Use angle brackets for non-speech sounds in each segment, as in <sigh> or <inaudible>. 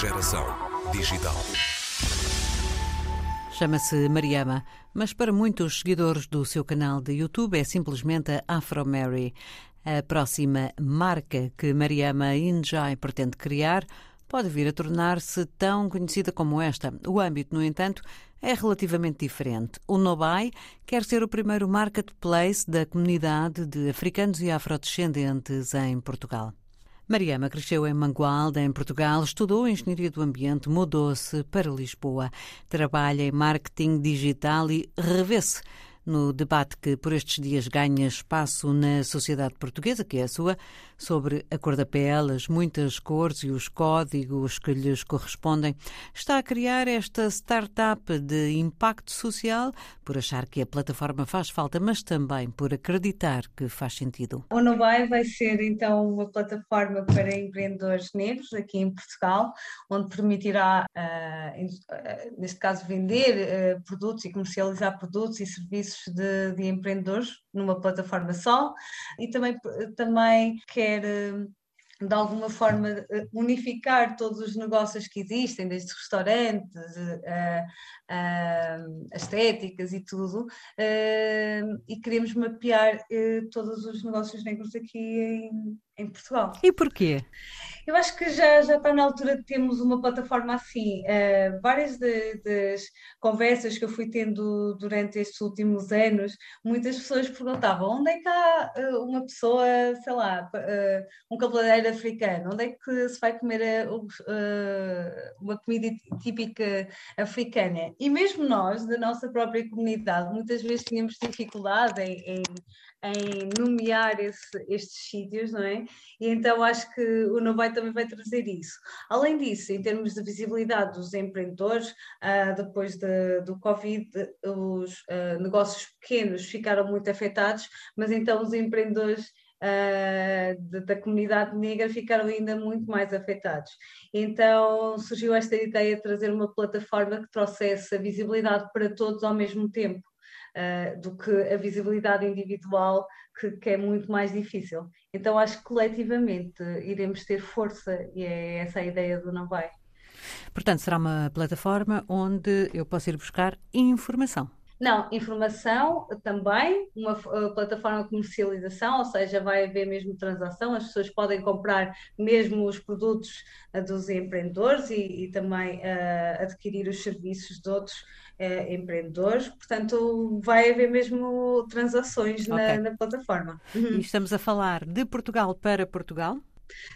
Geração digital. Chama-se Mariama, mas para muitos seguidores do seu canal de YouTube é simplesmente a Afro Mary. A próxima marca que Mariama Injai pretende criar pode vir a tornar-se tão conhecida como esta. O âmbito, no entanto, é relativamente diferente. O Nobai quer ser o primeiro marketplace da comunidade de africanos e afrodescendentes em Portugal. Mariama cresceu em Mangualda, em Portugal, estudou Engenharia do Ambiente, mudou-se para Lisboa, trabalha em marketing digital e revê-se no debate que por estes dias ganha espaço na sociedade portuguesa, que é a sua, sobre a cor da pele, as muitas cores e os códigos que lhes correspondem, está a criar esta startup de impacto social por achar que a plataforma faz falta, mas também por acreditar que faz sentido. O Nobai vai ser então uma plataforma para empreendedores negros aqui em Portugal, onde permitirá, uh, neste caso, vender uh, produtos e comercializar produtos e serviços de, de empreendedores numa plataforma só e também, também quer de alguma forma unificar todos os negócios que existem, desde restaurantes, uh, uh, estéticas e tudo, uh, e queremos mapear todos os negócios negros aqui em, em Portugal. E porquê? Eu acho que já, já está na altura de termos uma plataforma assim. Uh, várias de, das conversas que eu fui tendo durante estes últimos anos, muitas pessoas perguntavam onde é que há uh, uma pessoa, sei lá, uh, um cabeleireiro africano, onde é que se vai comer uma comida típica africana? E mesmo nós, da nossa própria comunidade, muitas vezes tínhamos dificuldade em, em em nomear esse, estes sítios, não é? E então acho que o Novai também vai trazer isso. Além disso, em termos de visibilidade dos empreendedores, uh, depois de, do Covid, os uh, negócios pequenos ficaram muito afetados, mas então os empreendedores uh, da comunidade negra ficaram ainda muito mais afetados. Então surgiu esta ideia de trazer uma plataforma que trouxesse a visibilidade para todos ao mesmo tempo uh, do que a visibilidade individual, que, que, é muito mais difícil. Então acho que coletivamente iremos ter força e é essa a ideia do Não Vai. Portanto, será uma plataforma onde eu posso ir buscar informação. Não, informação também, uma uh, plataforma de comercialização, ou seja, vai haver mesmo transação, as pessoas podem comprar mesmo os produtos uh, dos empreendedores e, e também uh, adquirir os serviços de outros empreendedores, portanto vai haver mesmo transações okay. na, na, plataforma. Uhum. E estamos a falar de Portugal para Portugal?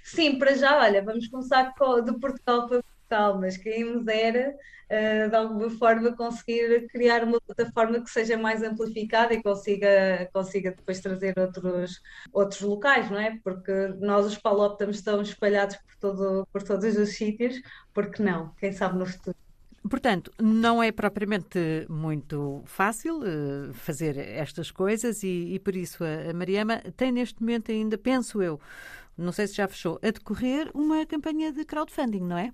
Sim, para já, olha, vamos começar com, de Portugal para Portugal, mas queríamos era, uh, de alguma forma, conseguir criar uma plataforma que seja mais amplificada e consiga, consiga depois trazer outros, outros locais, não é? Porque nós, os palóptamos, estamos espalhados por, todo, por todos os sítios, porque não? Quem sabe no futuro. Portanto, não é propriamente muito fácil uh, fazer estas coisas e, e, por isso a, a Mariama tem neste momento ainda, penso eu, não sei se já fechou, a decorrer uma campanha de crowdfunding, não é?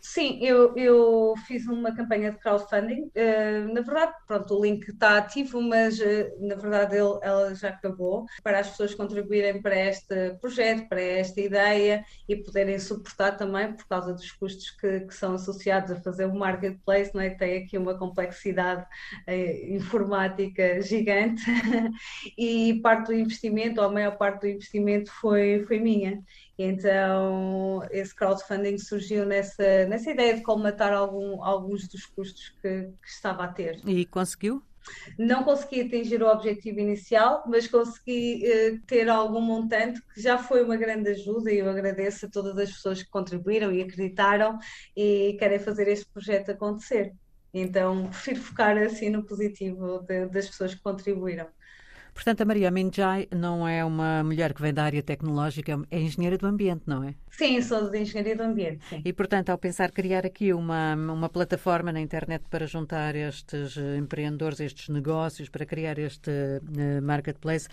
Sim, eu, eu fiz uma campanha de crowdfunding. Uh, na verdade, pronto, o link está ativo, mas uh, na verdade ele, ela já acabou para as pessoas contribuírem para este projeto, para esta ideia e poderem suportar também por causa dos custos que, que são associados a fazer um marketplace, não é? tem aqui uma complexidade uh, informática gigante <laughs> e parte do investimento, ou a maior parte do investimento foi, foi minha. Então, esse crowdfunding surgiu nessa, nessa ideia de colmatar algum, alguns dos custos que, que estava a ter. E conseguiu? Não consegui atingir o objetivo inicial, mas consegui uh, ter algum montante que já foi uma grande ajuda e eu agradeço a todas as pessoas que contribuíram e acreditaram e querem fazer este projeto acontecer. Então, prefiro focar assim no positivo de, das pessoas que contribuíram. Portanto, a Maria Minjai não é uma mulher que vem da área tecnológica, é engenheira do ambiente, não é? Sim, sou de engenharia do ambiente. Sim. E, portanto, ao pensar criar aqui uma, uma plataforma na internet para juntar estes empreendedores, estes negócios, para criar este uh, marketplace,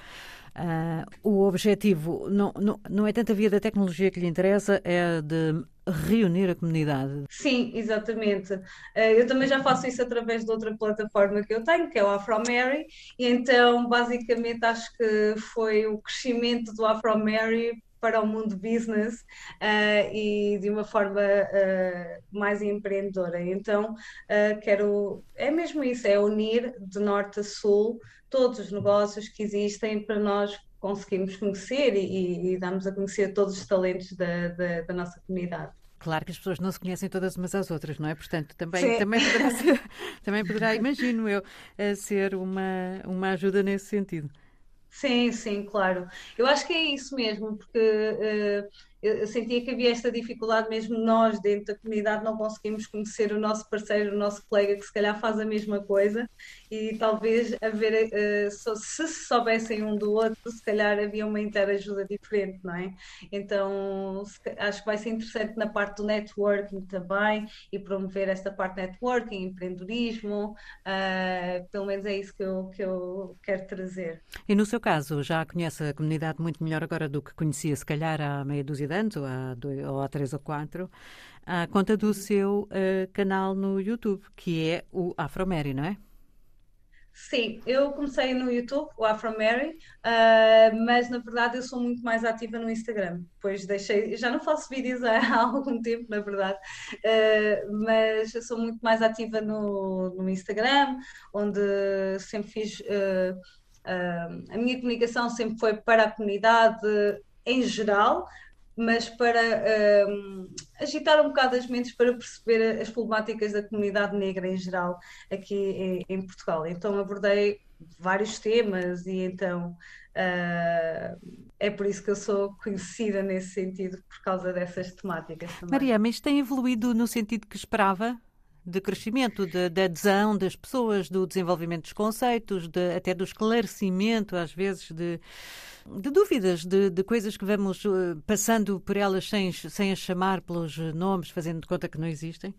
uh, o objetivo não, não, não é tanto a via da tecnologia que lhe interessa, é de reunir a comunidade. Sim, exatamente. Eh, eu também já faço isso através de outra plataforma que eu tenho, que é o AfroMary, e então basicamente acho que foi o crescimento do AfroMary para o mundo business uh, e de uma forma uh, mais empreendedora. Então, uh, quero, é mesmo isso, é unir de norte a sul todos os negócios que existem para nós conseguirmos conhecer e, e darmos a conhecer todos os talentos da, da, da nossa comunidade. Claro que as pessoas não se conhecem todas umas às outras, não é? Portanto, também, também, poderá, <laughs> ser, também poderá, imagino eu, ser uma, uma ajuda nesse sentido. Sim, sim, claro. Eu acho que é isso mesmo, porque uh, eu sentia que havia esta dificuldade, mesmo nós dentro da comunidade não conseguimos conhecer o nosso parceiro, o nosso colega que se calhar faz a mesma coisa e talvez haver, uh, se se soubessem um do outro, se calhar havia uma interajuda diferente, não é? Então acho que vai ser interessante na parte do networking também e promover esta parte networking, empreendedorismo, uh, pelo menos é isso que eu, que eu quero trazer. E no seu caso, já conhece a comunidade muito melhor agora do que conhecia se calhar há meia dúzia de anos, há, dois, ou há três ou quatro, à conta do seu uh, canal no YouTube, que é o Afromary, não é? Sim, eu comecei no YouTube, o Afromary, uh, mas na verdade eu sou muito mais ativa no Instagram. Depois deixei, já não faço vídeos há <laughs> algum tempo, na verdade, uh, mas eu sou muito mais ativa no, no Instagram, onde sempre fiz. Uh, a minha comunicação sempre foi para a comunidade em geral, mas para um, agitar um bocado as mentes para perceber as problemáticas da comunidade negra em geral aqui em, em Portugal. Então abordei vários temas e então uh, é por isso que eu sou conhecida nesse sentido, por causa dessas temáticas também. Maria, mas tem evoluído no sentido que esperava? De crescimento, de, de, adesão das pessoas, do desenvolvimento dos conceitos, de, até do esclarecimento, às vezes, de, de dúvidas, de, de, coisas que vamos uh, passando por elas sem, sem as chamar pelos nomes, fazendo de conta que não existem?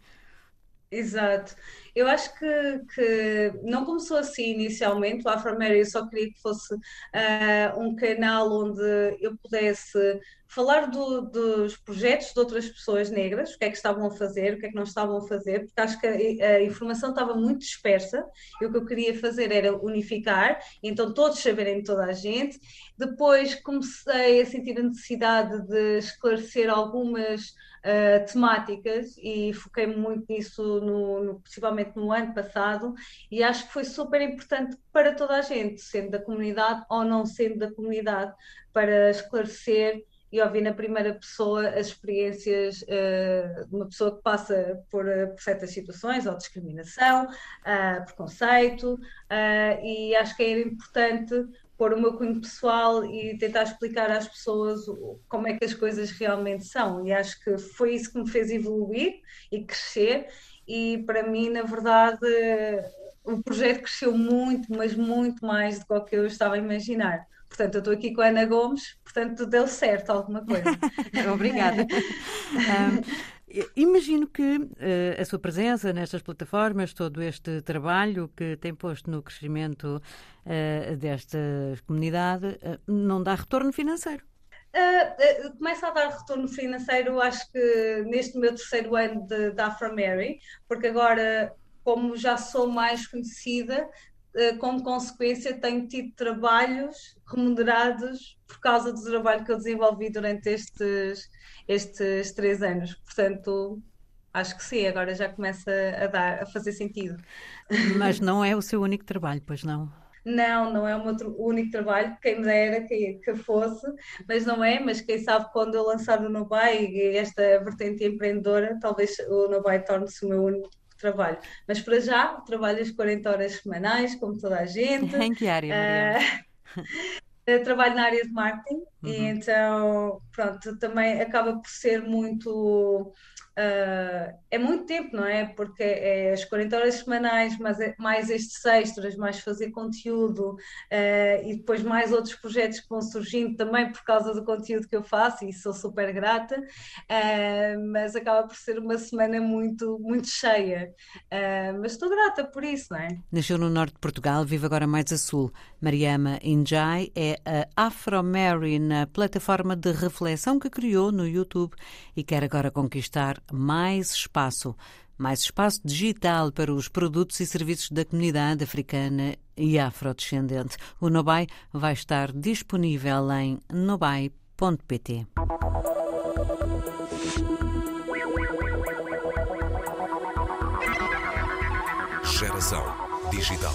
Exato. Eu acho que, que não começou assim inicialmente. O Afro-Mary eu só queria que fosse uh, um canal onde eu pudesse falar do, dos projetos de outras pessoas negras, o que é que estavam a fazer, o que é que não estavam a fazer, porque acho que a, a informação estava muito dispersa e o que eu queria fazer era unificar, então todos saberem de toda a gente. Depois comecei a sentir a necessidade de esclarecer algumas uh, temáticas e foquei muito nisso, no, no, principalmente no ano passado, e acho que foi super importante para toda a gente, sendo da comunidade ou não sendo da comunidade, para esclarecer e ouvir na primeira pessoa as experiências uh, de uma pessoa que passa por, uh, por certas situações, ou discriminação, uh, preconceito, e acho que era importante pôr o meu cunho pessoal e tentar explicar às pessoas como é que as coisas realmente são. E acho que foi isso que me fez evoluir e crescer. E para mim, na verdade, o projeto cresceu muito, mas muito mais do que eu estava a imaginar. Portanto, eu estou aqui com a Ana Gomes, portanto, deu certo alguma coisa. <laughs> Obrigada. <laughs> Um, Imagino que uh, a sua presença nestas plataformas, todo este trabalho que tem posto no crescimento uh, desta comunidade, uh, não dá retorno financeiro. começa a dar retorno financeiro, acho que neste meu terceiro ano de, da Afro-Mary, porque agora, como já sou mais conhecida, como consequência, tenho tido trabalhos remunerados por causa do trabalho que eu desenvolvi durante estes, estes três anos. Portanto, acho que sim, agora já começa a, dar, a fazer sentido. Mas não é o seu único trabalho, pois não? Não, não é o meu único trabalho, quem me dera que, que fosse, mas não é, mas quem sabe quando eu lançar o Nobai e esta vertente empreendedora, talvez o Nobai torne-se o meu único trabalho. Mas para já, trabalho as 40 horas semanais, como toda a gente. Em que área, Maria? Uh, <laughs> trabalho na área de marketing uhum. e então, pronto, também acaba por ser muito Uh, é muito tempo, não é? Porque é as 40 horas semanais, mas é mais estes extras, mais fazer conteúdo uh, e depois mais outros projetos que vão surgindo também por causa do conteúdo que eu faço e sou super grata, uh, mas acaba por ser uma semana muito, muito cheia. mas estou grata por isso, não é? Nasceu no norte de Portugal, vive agora mais a sul. Mariama Injai é a Afro-Mary na plataforma de reflexão que criou no YouTube e quer agora conquistar mais espaço, mais espaço digital para os produtos e serviços da comunidade africana e afrodescendente. O Nobai vai estar disponível em nobai.pt. Geração digital.